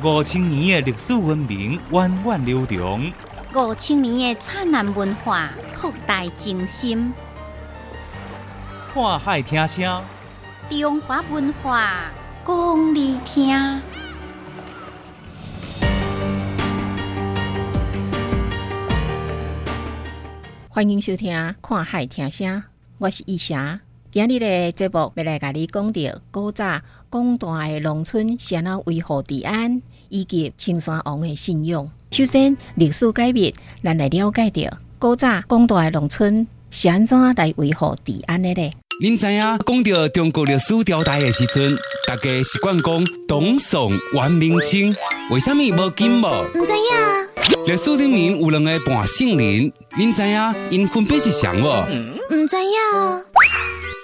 五千年的历史文明源远流长，五千年的灿烂文化博大精深。看海听声，中华文化讲你听。欢迎收听《看海听声》，我是易霞。今日的节目要来甲你讲到古早广大的农村是安怎维护治安，以及青山王的信用。首先，历史改变，咱来了解到古早广大的农村是安怎来维护治安的呢？您知影讲到中国历史朝代的时阵，大家习惯讲董宋、元、明、清，为什么无金无？唔知影，历史里面有两个半姓人，您知影因分别是谁无？唔知影，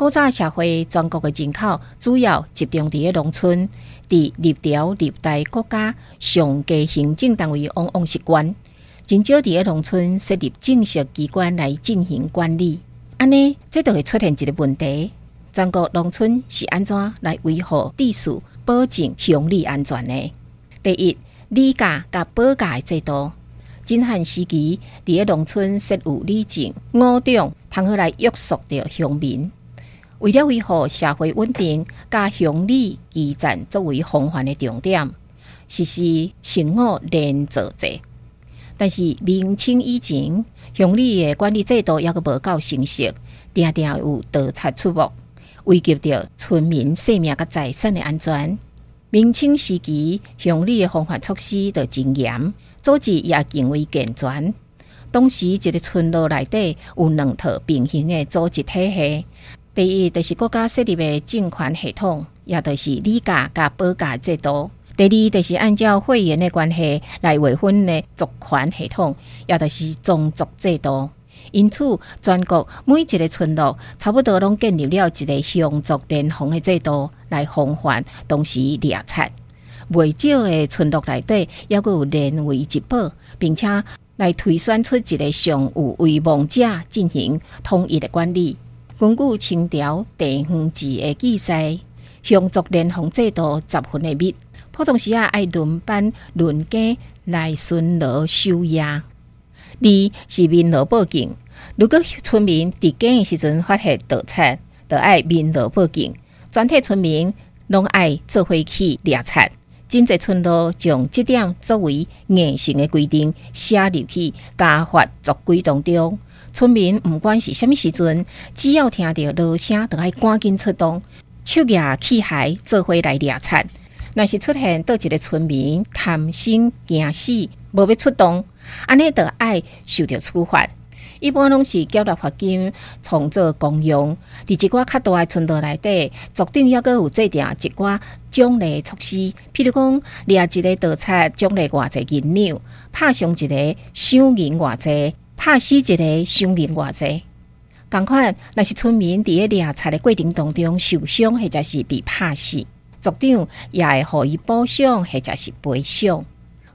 古早社会全国的人口主要集中伫咧农村，伫历朝历代国家上级行政单位往往是官，真少伫咧农村设立正式机关来进行管理。安尼，这就会出现一个问题：全国农村是安怎来维护秩序、保证乡里安全呢？第一，理价甲保价的制度。晋汉时期，伫咧农村设有礼政、五长，通好来约束着乡民。为了维护社会稳定，甲乡里基站作为防范的重点，实施生活连坐制。但是明清以前，乡里的管理制度抑阁无够成熟，常常有盗贼出没，危及着村民生命甲财产的安全。明清时期，乡里的防范措施就真严，组织也更为健全。当时一个村落内底有两套平行的组织体系。第一，就是国家设立的政权系统，也就是理价甲保价制度；第二，就是按照会员的关系来划分的族权系统，也就是宗族制度。因此，全国每一个村落差不多拢建立了一个乡族联防的制度，来防范同时掠贼。未少的村落内底，也阁有联为一保，并且来推选出一个上有威望者进行统一的管理。根据清朝地方志的记载，乡族联防制度十分的密，普通时啊爱轮班轮家来巡逻守夜。二是民劳报警，如果村民伫警的时阵发现盗贼，就爱民劳报警，全体村民拢爱做伙去掠贼。真济村落将这点作为硬性的规定写入去家法族规当中。村民毋管是虾米时阵，只要听到锣声，就爱赶紧出动，手举器械做伙来掠贼。若是出现倒一个村民贪心惊死，无要出动，安尼就爱受到处罚。一般拢是缴纳罚金，创造公用。伫一寡较大的村落内底，族长抑阁有制定一寡奖励措施，譬如讲掠一个盗贼奖励偌济银两，拍伤一个赏银偌济。拍死一个伤人偌济，共款若是村民伫咧掠财的过程当中受伤，或者是被拍死，族长也会予伊补偿，或者是赔偿。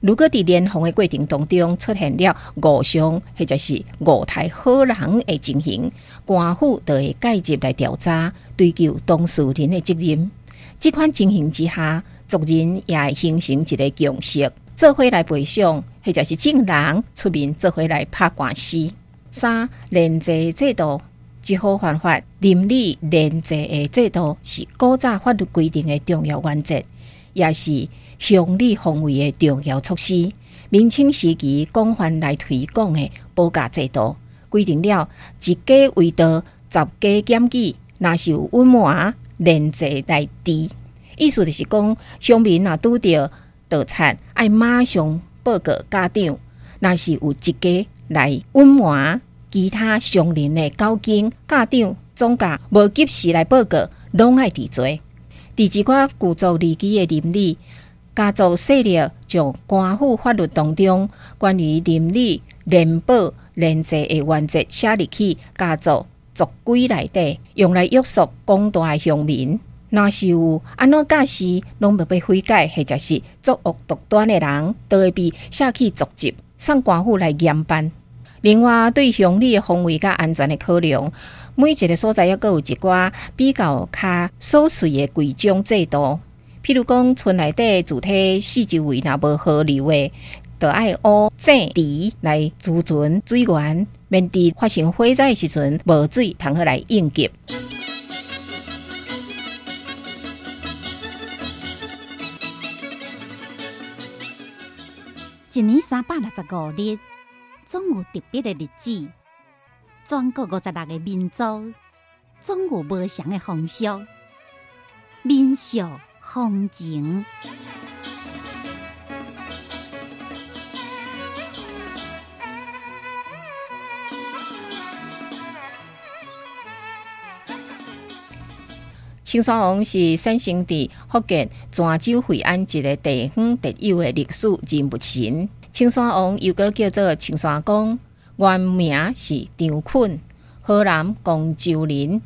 如果伫联防的过程当中出现了误伤，或者是误杀好人的情形，官府就会介入来调查，追究当事人的责任。这款情形之下，族人也会形成一个共识。做伙来赔偿，或者是证人出面做伙来拍官司。三连坐制度，一好犯法，邻里连坐的制度是古早法律规定的重要原则，也是乡里防卫的重要措施。明清时期广泛来推广的保价制度，规定了一家为道，十家检举，若是有隐瞒连坐来治。意思就是讲，乡民若拄着。盗贼爱马上报告家长，若是有一家来隐瞒其他相邻的交警，家长总价无及时来报告，拢爱治罪。伫一寡故作利己的邻里，家族势力就官府法律当中关于邻里联保联济的原则写入去家族族规内底，用来约束广大的乡民。若是有安怎假事，拢要被悔改，或者是作恶独端的人，都会被写去族籍，送官府来严办。另外，对乡里的防卫甲安全的考量，每一个所在也各有一寡比较较琐碎的规章制度。譬如讲，村内底主体四周围若无河流的，就爱挖井池来储存水源，免得发生火灾时阵无水通好来应急。一年三百六十五日，总有特别的日子。全国五十六个民族，总有不祥的风俗、民俗、风情。青山王是产生伫福建泉州惠安一个地方特有的历史人物群。青山王又个叫做青山公，原名是张坤，河南广州人。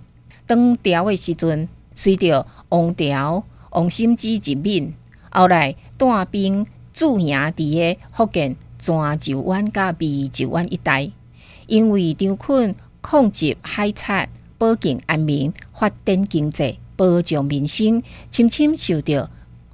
当朝的时阵，随着王朝王心之入闽，后来带兵驻营伫个福建泉州湾甲湄洲湾一带。因为张坤控制海产，保境安民，发展经济。保障民生，深深受到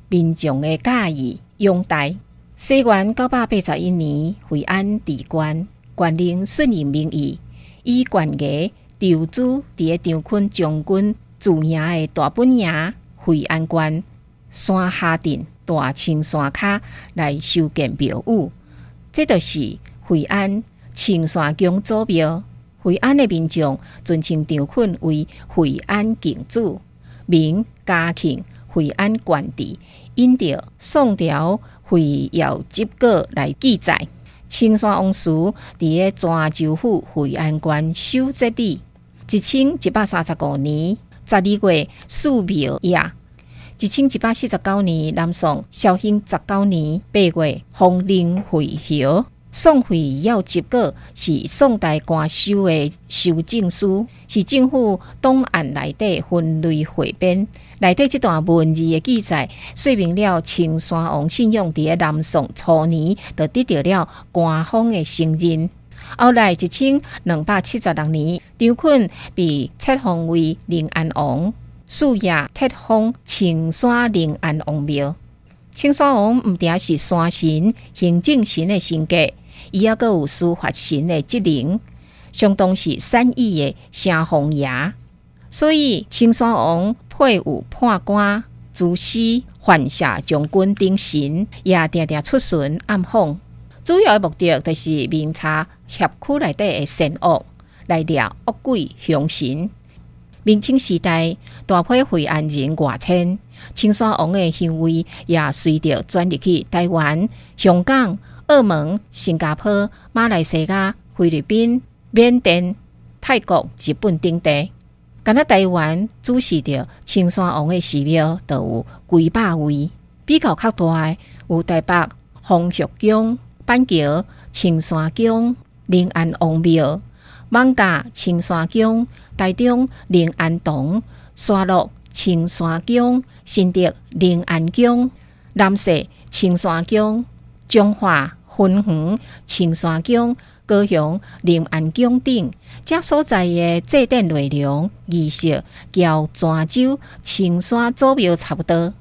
民众的介意拥戴。西元九百八十一年，惠安地官官令顺应民意，以官衙调驻伫个张坤将军驻营的大本营惠安关山下镇大青山卡来修建庙宇。这就是惠安青山宫祖庙。惠安的民众尊称张坤为惠安景主。明嘉庆惠安官邸，因着宋朝会要结果来记载。青山王叔伫个泉州府惠安县守节里，一千一百三十五年十二月四庙夜，一千一百四十九年南宋绍兴十九年八月风铃会晓。宋会要结果是宋代官修的修正书，是政府档案内底分类汇编内底这段文字的记载，说明了青山王信用伫南宋初年就得到了官方的承认。后来一千两百七十六年，张坤被册封为临安王，树叶册封青山临安王庙。青山王毋定是山神、行政神的性格。伊也阁有司法神的职能，相当是善意的城隍爷，所以青山王配有判官、主司、犯下将军等神，也定定出巡暗访。主要的目的就是明察辖区内底的善恶，来掠恶鬼凶神。明清时代，大批惠安人外迁，青山王的行为也随着转入去台湾、香港。澳门、新加坡、马来西亚、菲律宾、缅甸、泰国、日本等地，敢若台湾主持着青山王的寺庙，都有几百位。比较较大的有台北丰玉宫、板桥青山宫、临安王庙、艋舺青山宫、台中临安堂、沙鹿青山宫、新竹临安宫、南势青山宫。中华分园、青山宫、高雄临安宫等，这所在的祭典内容仪式，交泉州青山祖庙差不多。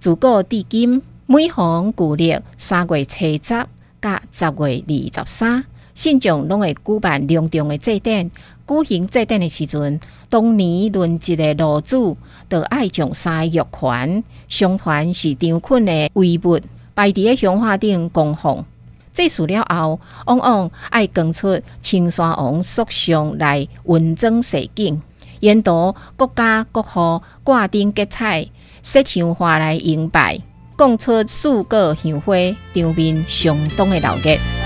自古至今，每逢旧历三月初十甲十月二十三，信众拢会举办隆重的祭典。举行祭典的时阵，当年轮值的炉主，都爱将三玉环，相传是张坤的遗物。摆伫个香花顶供奉，祭祀了后，往往爱供出青山王塑像来温装世景，沿途各家各户挂灯结彩，设香花来迎拜，供出四个香花，场面相当的热闹。